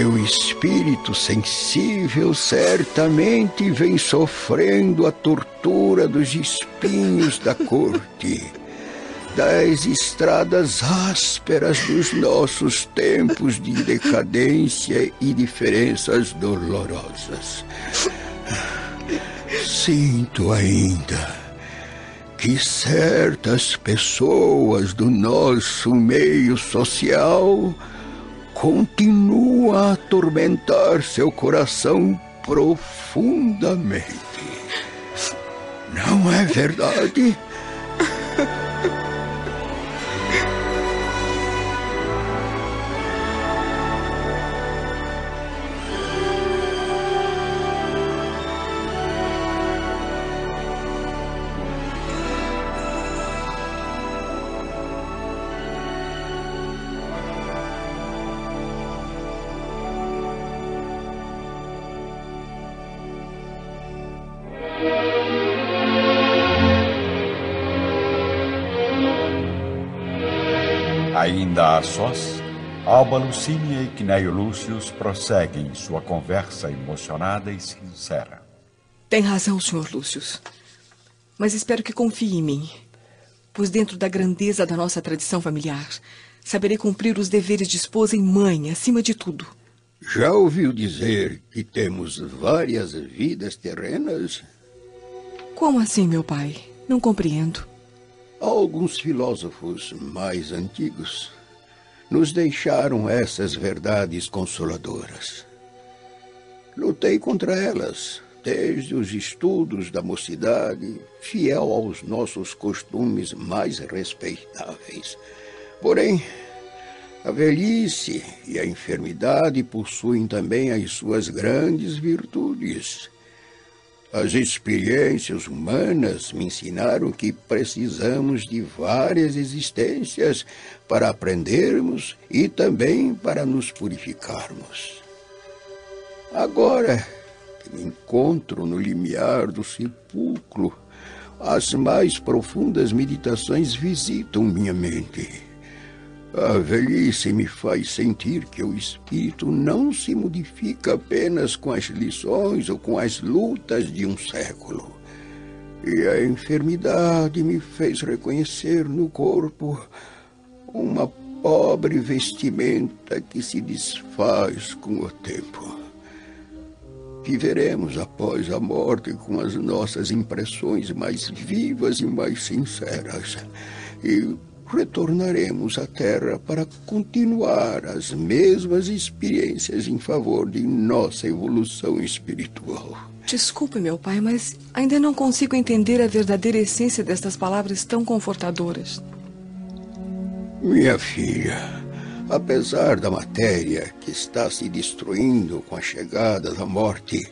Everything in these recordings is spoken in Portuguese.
Seu espírito sensível certamente vem sofrendo a tortura dos espinhos da corte, das estradas ásperas dos nossos tempos de decadência e diferenças dolorosas. Sinto ainda que certas pessoas do nosso meio social continuam a atormentar seu coração profundamente. Não é verdade? Sós, Alba Lucínia e Quinéio Lúcius prosseguem sua conversa emocionada e sincera. Tem razão, Sr. Lúcius. Mas espero que confie em mim. Pois dentro da grandeza da nossa tradição familiar, saberei cumprir os deveres de esposa e mãe, acima de tudo. Já ouviu dizer que temos várias vidas terrenas? Como assim, meu pai? Não compreendo. Alguns filósofos mais antigos nos deixaram essas verdades consoladoras. Lutei contra elas desde os estudos da mocidade, fiel aos nossos costumes mais respeitáveis. Porém, a velhice e a enfermidade possuem também as suas grandes virtudes. As experiências humanas me ensinaram que precisamos de várias existências para aprendermos e também para nos purificarmos. Agora que me encontro no limiar do sepulcro, as mais profundas meditações visitam minha mente. A velhice me faz sentir que o espírito não se modifica apenas com as lições ou com as lutas de um século. E a enfermidade me fez reconhecer no corpo uma pobre vestimenta que se desfaz com o tempo. Viveremos após a morte com as nossas impressões mais vivas e mais sinceras. E retornaremos à Terra para continuar as mesmas experiências em favor de nossa evolução espiritual. Desculpe, meu pai, mas ainda não consigo entender a verdadeira essência destas palavras tão confortadoras. Minha filha, apesar da matéria que está se destruindo com a chegada da morte,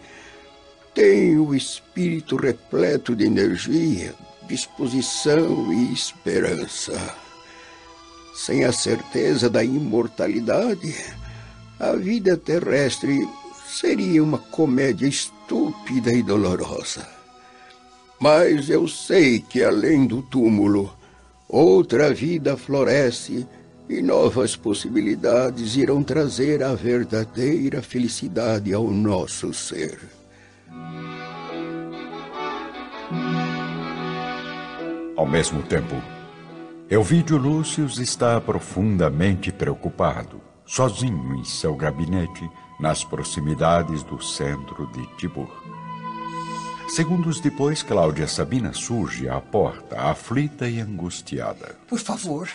tem o espírito repleto de energia, disposição e esperança. Sem a certeza da imortalidade, a vida terrestre seria uma comédia estúpida e dolorosa. Mas eu sei que além do túmulo, outra vida floresce e novas possibilidades irão trazer a verdadeira felicidade ao nosso ser. Ao mesmo tempo, Elvídio Lúcius está profundamente preocupado, sozinho em seu gabinete, nas proximidades do centro de Tibur. Segundos depois, Cláudia Sabina surge à porta, aflita e angustiada. Por favor,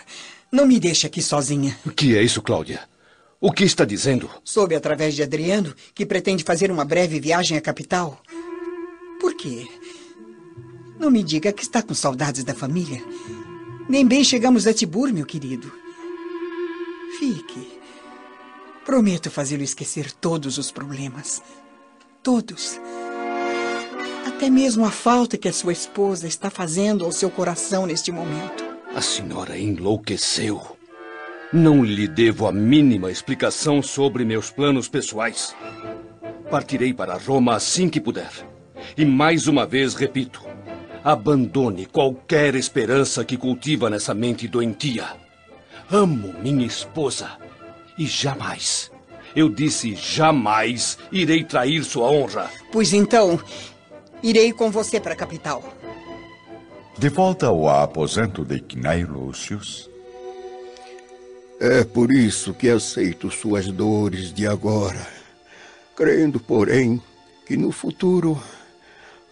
não me deixe aqui sozinha. O que é isso, Cláudia? O que está dizendo? Soube através de Adriano que pretende fazer uma breve viagem à capital. Por quê? Não me diga que está com saudades da família. Nem bem chegamos a Tibur, meu querido. Fique. Prometo fazê-lo esquecer todos os problemas. Todos. Até mesmo a falta que a sua esposa está fazendo ao seu coração neste momento. A senhora enlouqueceu. Não lhe devo a mínima explicação sobre meus planos pessoais. Partirei para Roma assim que puder. E mais uma vez repito: Abandone qualquer esperança que cultiva nessa mente doentia. Amo minha esposa e jamais, Eu disse jamais irei trair sua honra. Pois então, irei com você para a capital. De volta ao aposento de Cnei Lúcius. É por isso que aceito suas dores de agora, crendo, porém, que no futuro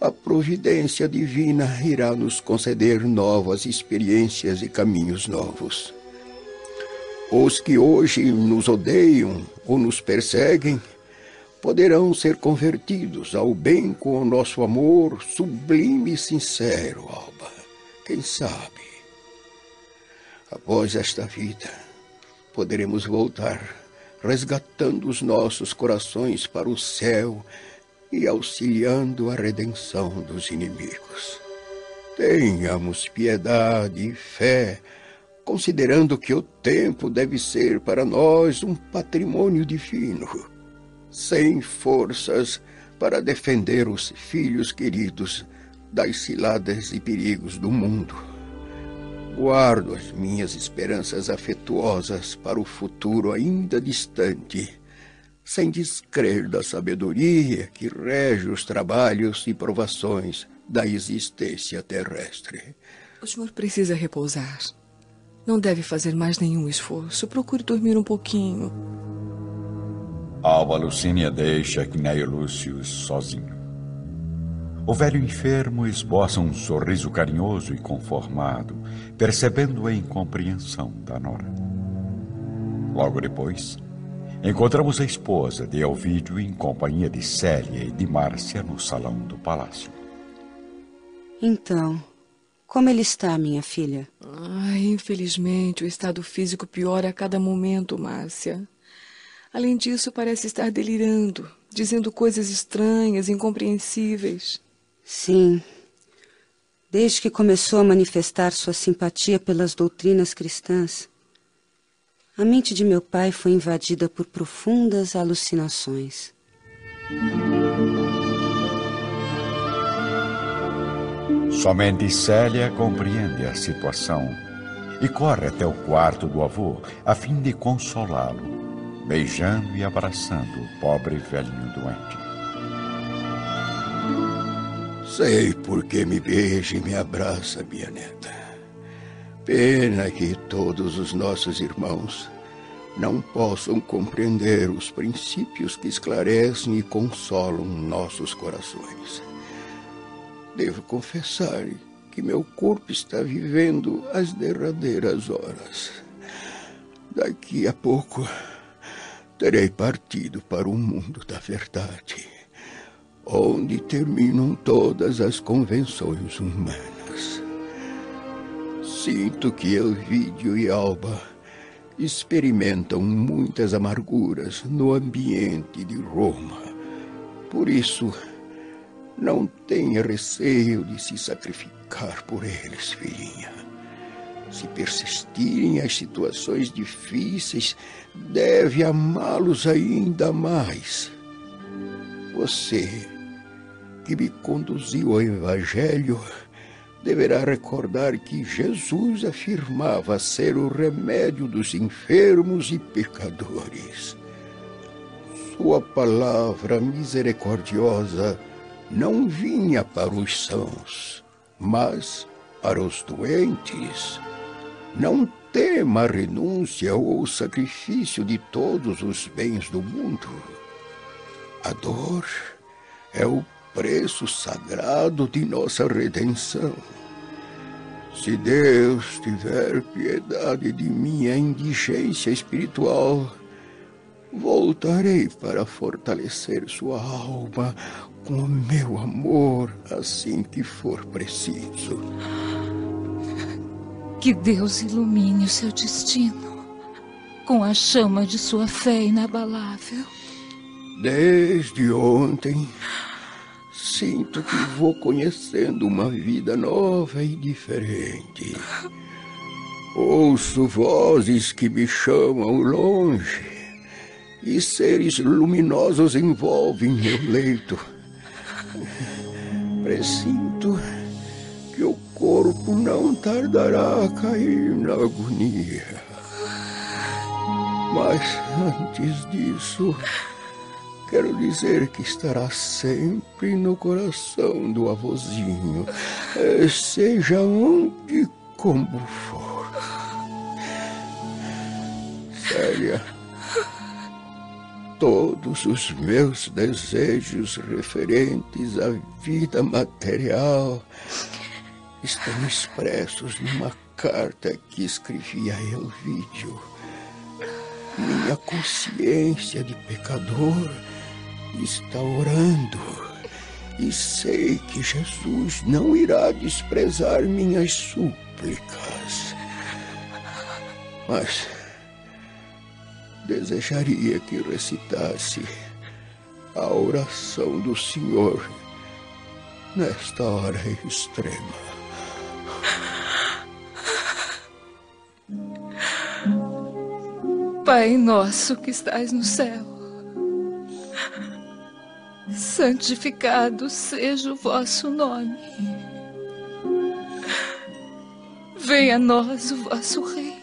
a providência divina irá nos conceder novas experiências e caminhos novos. Os que hoje nos odeiam ou nos perseguem poderão ser convertidos ao bem com o nosso amor sublime e sincero, Alba. Quem sabe? Após esta vida, poderemos voltar resgatando os nossos corações para o céu e auxiliando a redenção dos inimigos. Tenhamos piedade e fé, considerando que o tempo deve ser para nós um patrimônio divino, sem forças para defender os filhos queridos das ciladas e perigos do mundo. Guardo as minhas esperanças afetuosas para o futuro ainda distante sem descrer da sabedoria que rege os trabalhos e provações da existência terrestre. O senhor precisa repousar. Não deve fazer mais nenhum esforço. Procure dormir um pouquinho. Alba Lucínia deixa Cneio Lúcio sozinho. O velho enfermo esboça um sorriso carinhoso e conformado, percebendo a incompreensão da nora. Logo depois, Encontramos a esposa de Elvídio em companhia de Célia e de Márcia no salão do palácio. Então, como ele está, minha filha? Ai, infelizmente, o estado físico piora a cada momento, Márcia. Além disso, parece estar delirando, dizendo coisas estranhas, incompreensíveis. Sim. Desde que começou a manifestar sua simpatia pelas doutrinas cristãs, a mente de meu pai foi invadida por profundas alucinações. Somente Célia compreende a situação e corre até o quarto do avô a fim de consolá-lo, beijando e abraçando o pobre velhinho doente. Sei por que me beija e me abraça, minha neta. Pena que todos os nossos irmãos não possam compreender os princípios que esclarecem e consolam nossos corações. Devo confessar que meu corpo está vivendo as derradeiras horas. Daqui a pouco terei partido para o mundo da verdade, onde terminam todas as convenções humanas. Sinto que Elvídio e Alba experimentam muitas amarguras no ambiente de Roma. Por isso, não tenha receio de se sacrificar por eles, filhinha. Se persistirem as situações difíceis, deve amá-los ainda mais. Você, que me conduziu ao Evangelho, deverá recordar que Jesus afirmava ser o remédio dos enfermos e pecadores. Sua palavra misericordiosa não vinha para os sãos, mas para os doentes. Não tema a renúncia ou o sacrifício de todos os bens do mundo. A dor é o preço sagrado de nossa redenção. Se Deus tiver piedade de minha indigência espiritual, voltarei para fortalecer sua alma com o meu amor assim que for preciso. Que Deus ilumine o seu destino com a chama de sua fé inabalável. Desde ontem, Sinto que vou conhecendo uma vida nova e diferente. Ouço vozes que me chamam longe e seres luminosos envolvem meu leito. Presinto que o corpo não tardará a cair na agonia. Mas antes disso, quero dizer que estará sempre no coração do avôzinho, eh, seja onde como for. Célia, todos os meus desejos referentes à vida material estão expressos numa carta que escrevi a Elvídio. Minha consciência de pecador está orando e sei que Jesus não irá desprezar minhas súplicas. Mas desejaria que recitasse a oração do Senhor nesta hora extrema. Pai nosso que estás no céu, santificado seja o vosso nome. Venha a nós o vosso reino.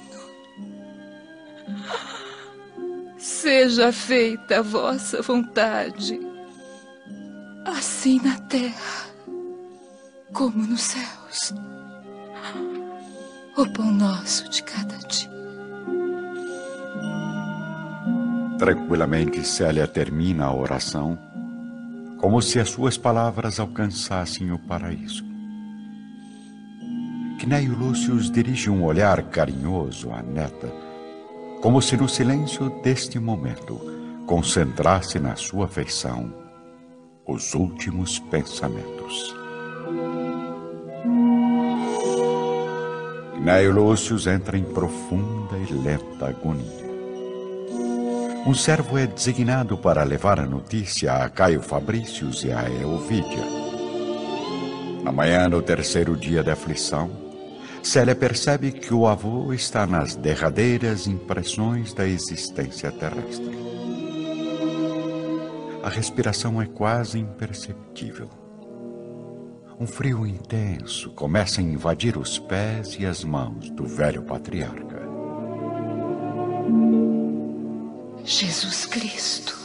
Seja feita a vossa vontade, assim na terra como nos céus. O pão nosso de cada dia. Tranquilamente, Célia termina a oração, como se as suas palavras alcançassem o paraíso. Cneio Lúcio dirige um olhar carinhoso à neta, como se no silêncio deste momento concentrasse na sua feição os últimos pensamentos. Cneio Lúcio entra em profunda e lenta agonia. Um servo é designado para levar a notícia a Caio Fabrícios e a Elvídia. Na manhã do terceiro dia da aflição, Célia percebe que o avô está nas derradeiras impressões da existência terrestre. A respiração é quase imperceptível. Um frio intenso começa a invadir os pés e as mãos do velho patriarca. Jesus Cristo,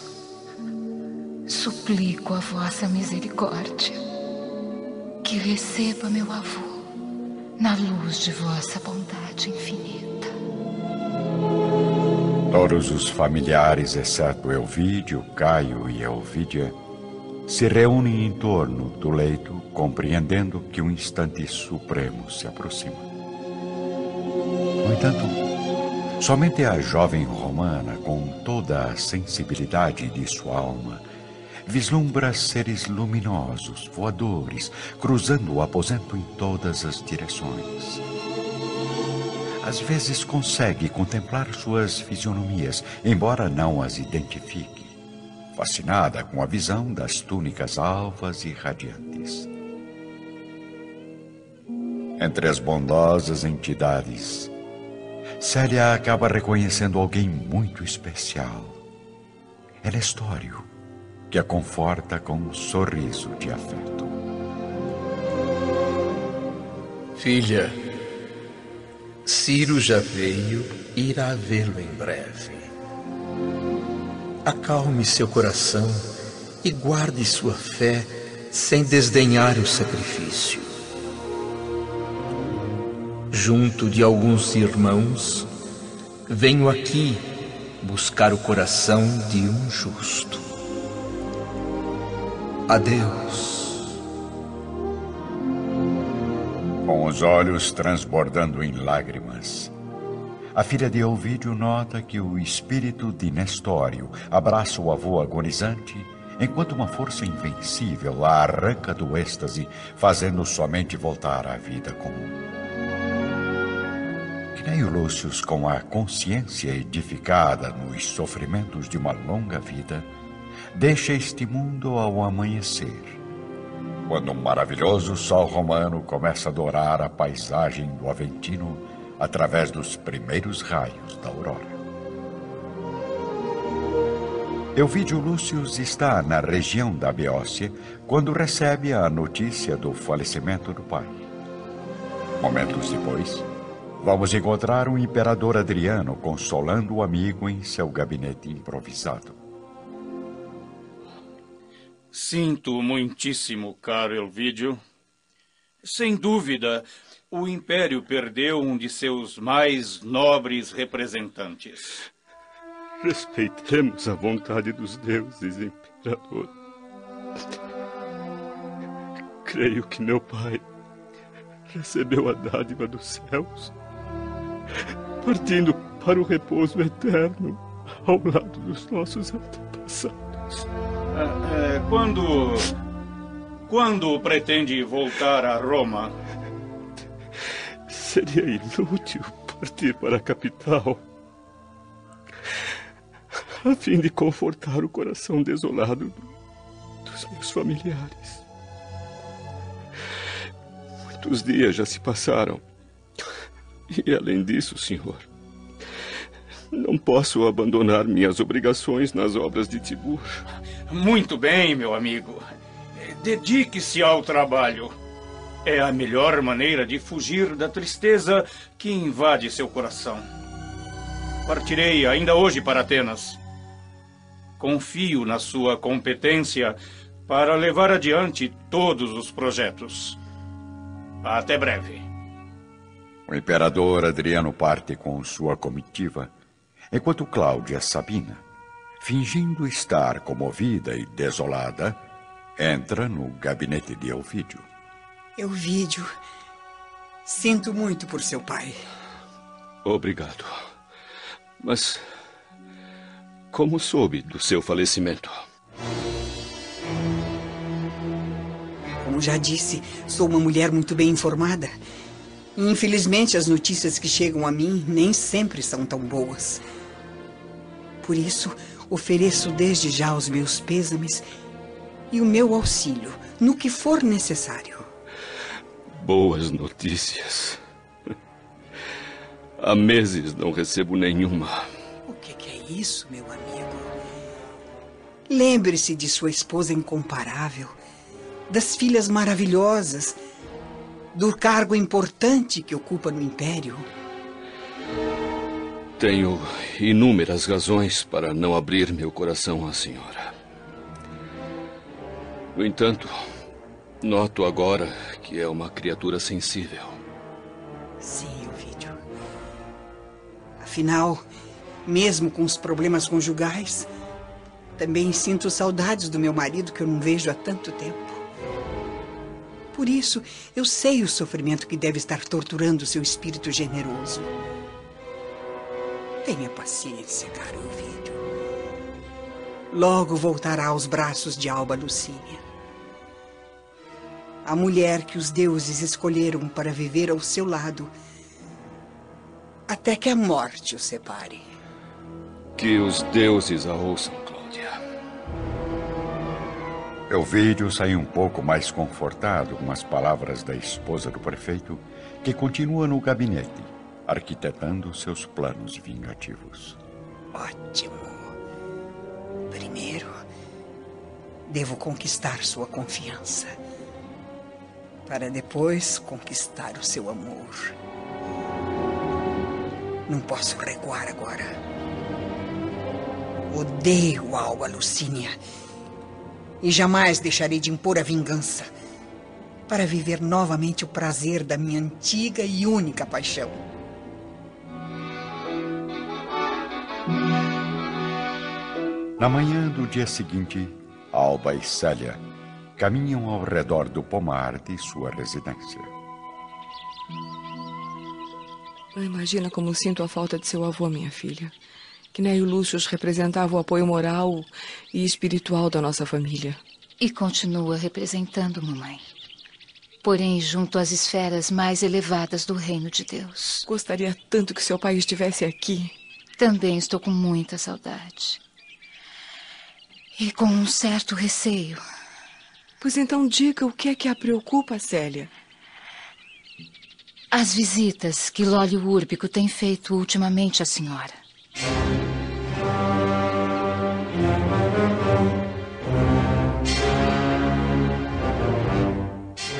suplico a vossa misericórdia que receba meu avô na luz de vossa bondade infinita. Todos os familiares, exceto Elvídio, Caio e Elvídia, se reúnem em torno do leito, compreendendo que um instante supremo se aproxima. No entanto, Somente a jovem romana, com toda a sensibilidade de sua alma, vislumbra seres luminosos, voadores, cruzando o aposento em todas as direções. Às vezes consegue contemplar suas fisionomias, embora não as identifique, fascinada com a visão das túnicas alvas e radiantes. Entre as bondosas entidades Célia acaba reconhecendo alguém muito especial. É Nestório, que a conforta com um sorriso de afeto. Filha, Ciro já veio irá vê-lo em breve. Acalme seu coração e guarde sua fé sem desdenhar o sacrifício junto de alguns irmãos, venho aqui buscar o coração de um justo. Adeus. Com os olhos transbordando em lágrimas, a filha de Ovídio nota que o espírito de Nestório abraça o avô agonizante, enquanto uma força invencível a arranca do êxtase, fazendo somente voltar à vida comum. Cneio Lúcio, com a consciência edificada nos sofrimentos de uma longa vida, deixa este mundo ao amanhecer, quando um maravilhoso sol romano começa a dourar a paisagem do Aventino através dos primeiros raios da aurora. Elvídio Lúcio está na região da Beócia quando recebe a notícia do falecimento do pai. Momentos depois, Vamos encontrar o imperador Adriano consolando o amigo em seu gabinete improvisado. Sinto muitíssimo, caro Elvídio. Sem dúvida, o Império perdeu um de seus mais nobres representantes. Respeitemos a vontade dos deuses, Imperador. Creio que meu pai recebeu a dádiva dos céus, partindo para o repouso eterno ao lado dos nossos antepassados. É, é, quando. Quando pretende voltar a Roma? Seria inútil partir para a capital a fim de confortar o coração desolado dos meus familiares. Muitos dias já se passaram. E além disso, senhor, não posso abandonar minhas obrigações nas obras de Tibur. Muito bem, meu amigo. Dedique-se ao trabalho. É a melhor maneira de fugir da tristeza que invade seu coração. Partirei ainda hoje para Atenas. Confio na sua competência para levar adiante todos os projetos. Até breve. O imperador Adriano parte com sua comitiva, enquanto Cláudia Sabina, fingindo estar comovida e desolada, entra no gabinete de Elvídio. Elvídio, sinto muito por seu pai. Obrigado. Mas como soube do seu falecimento? Como já disse, sou uma mulher muito bem informada. Infelizmente, as notícias que chegam a mim nem sempre são tão boas. Por isso, ofereço desde já os meus pêsames e o meu auxílio no que for necessário. Boas notícias. Há meses não recebo nenhuma. O que, que é isso, meu amigo? Lembre-se de sua esposa incomparável das filhas maravilhosas, do cargo importante que ocupa no Império. Tenho inúmeras razões para não abrir meu coração à senhora. No entanto, noto agora que é uma criatura sensível. Sim, Ovidio. Afinal, mesmo com os problemas conjugais, também sinto saudades do meu marido que eu não vejo há tanto tempo. Por isso, eu sei o sofrimento que deve estar torturando seu espírito generoso. Tenha paciência, caro Ovídio. Logo voltará aos braços de Alba Lucínia. A mulher que os deuses escolheram para viver ao seu lado, até que a morte o separe. Que os deuses a ouçam. Elvídio saiu um pouco mais confortado com as palavras da esposa do prefeito, que continua no gabinete, arquitetando seus planos vingativos. Ótimo. Primeiro, devo conquistar sua confiança, para depois conquistar o seu amor. Não posso recuar agora. Odeio Alba Lucínia e jamais deixarei de impor a vingança para viver novamente o prazer da minha antiga e única paixão. Na manhã do dia seguinte, Alba e Célia caminham ao redor do pomar de sua residência. Não imagina como sinto a falta de seu avô, minha filha. Que Neio Lúcius representava o apoio moral e espiritual da nossa família. E continua representando, mamãe. Porém, junto às esferas mais elevadas do reino de Deus. Gostaria tanto que seu pai estivesse aqui. Também estou com muita saudade. E com um certo receio. Pois então diga o que é que a preocupa, Célia. As visitas que Lólio Úrbico tem feito ultimamente à senhora.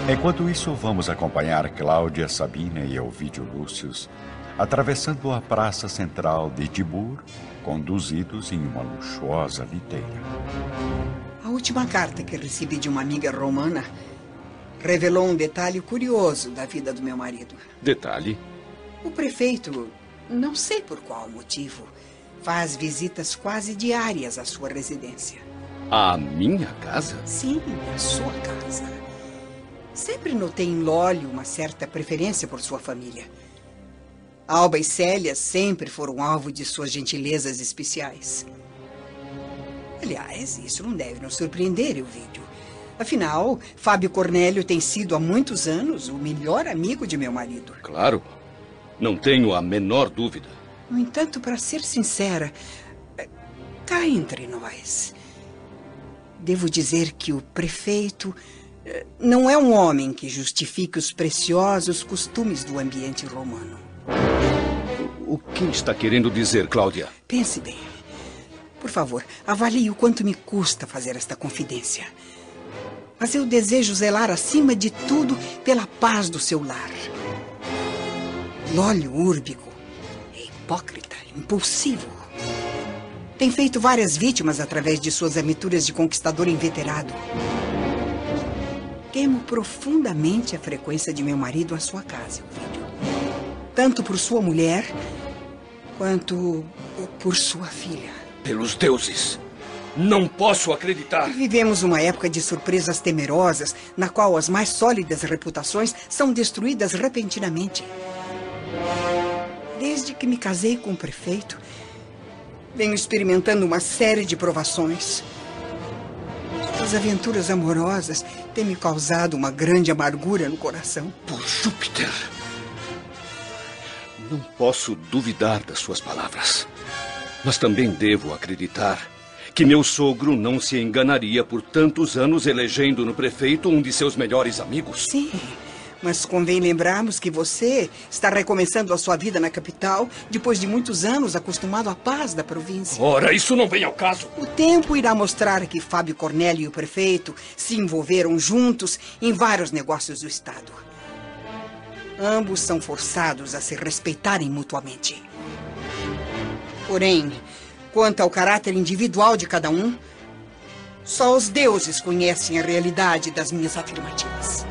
Enquanto isso, vamos acompanhar Cláudia, Sabina e Elvídio Lúcius atravessando a praça central de Tibur, conduzidos em uma luxuosa liteira. A última carta que recebi de uma amiga romana revelou um detalhe curioso da vida do meu marido. Detalhe? O prefeito, não sei por qual motivo, faz visitas quase diárias à sua residência. À minha casa? Sim, à sua casa. Sempre notei em Lólio uma certa preferência por sua família. Alba e Célia sempre foram alvo de suas gentilezas especiais. Aliás, isso não deve nos surpreender, Elvídio. Afinal, Fábio Cornélio tem sido há muitos anos o melhor amigo de meu marido. Claro. Não tenho a menor dúvida. No entanto, para ser sincera, cá entre nós, devo dizer que o prefeito não é um homem que justifique os preciosos costumes do ambiente romano. O que está querendo dizer, Cláudia? Pense bem. Por favor, avalie o quanto me custa fazer esta confidência. Mas eu desejo zelar acima de tudo pela paz do seu lar. Lólio Úrbico é hipócrita, impulsivo. Tem feito várias vítimas através de suas aventuras de conquistador inveterado. Temo profundamente a frequência de meu marido à sua casa, filho. Tanto por sua mulher, quanto por sua filha. Pelos deuses! Não posso acreditar. Vivemos uma época de surpresas temerosas, na qual as mais sólidas reputações são destruídas repentinamente. Desde que me casei com o prefeito, venho experimentando uma série de provações. Suas aventuras amorosas têm me causado uma grande amargura no coração. Por Júpiter! Não posso duvidar das suas palavras. Mas também devo acreditar que meu sogro não se enganaria por tantos anos elegendo no prefeito um de seus melhores amigos. Sim, mas convém lembrarmos que você está recomeçando a sua vida na capital depois de muitos anos acostumado à paz da província. Ora, isso não vem ao caso. O tempo irá mostrar que Fábio Cornélio e o prefeito se envolveram juntos em vários negócios do Estado. Ambos são forçados a se respeitarem mutuamente. Porém, quanto ao caráter individual de cada um, só os deuses conhecem a realidade das minhas afirmativas.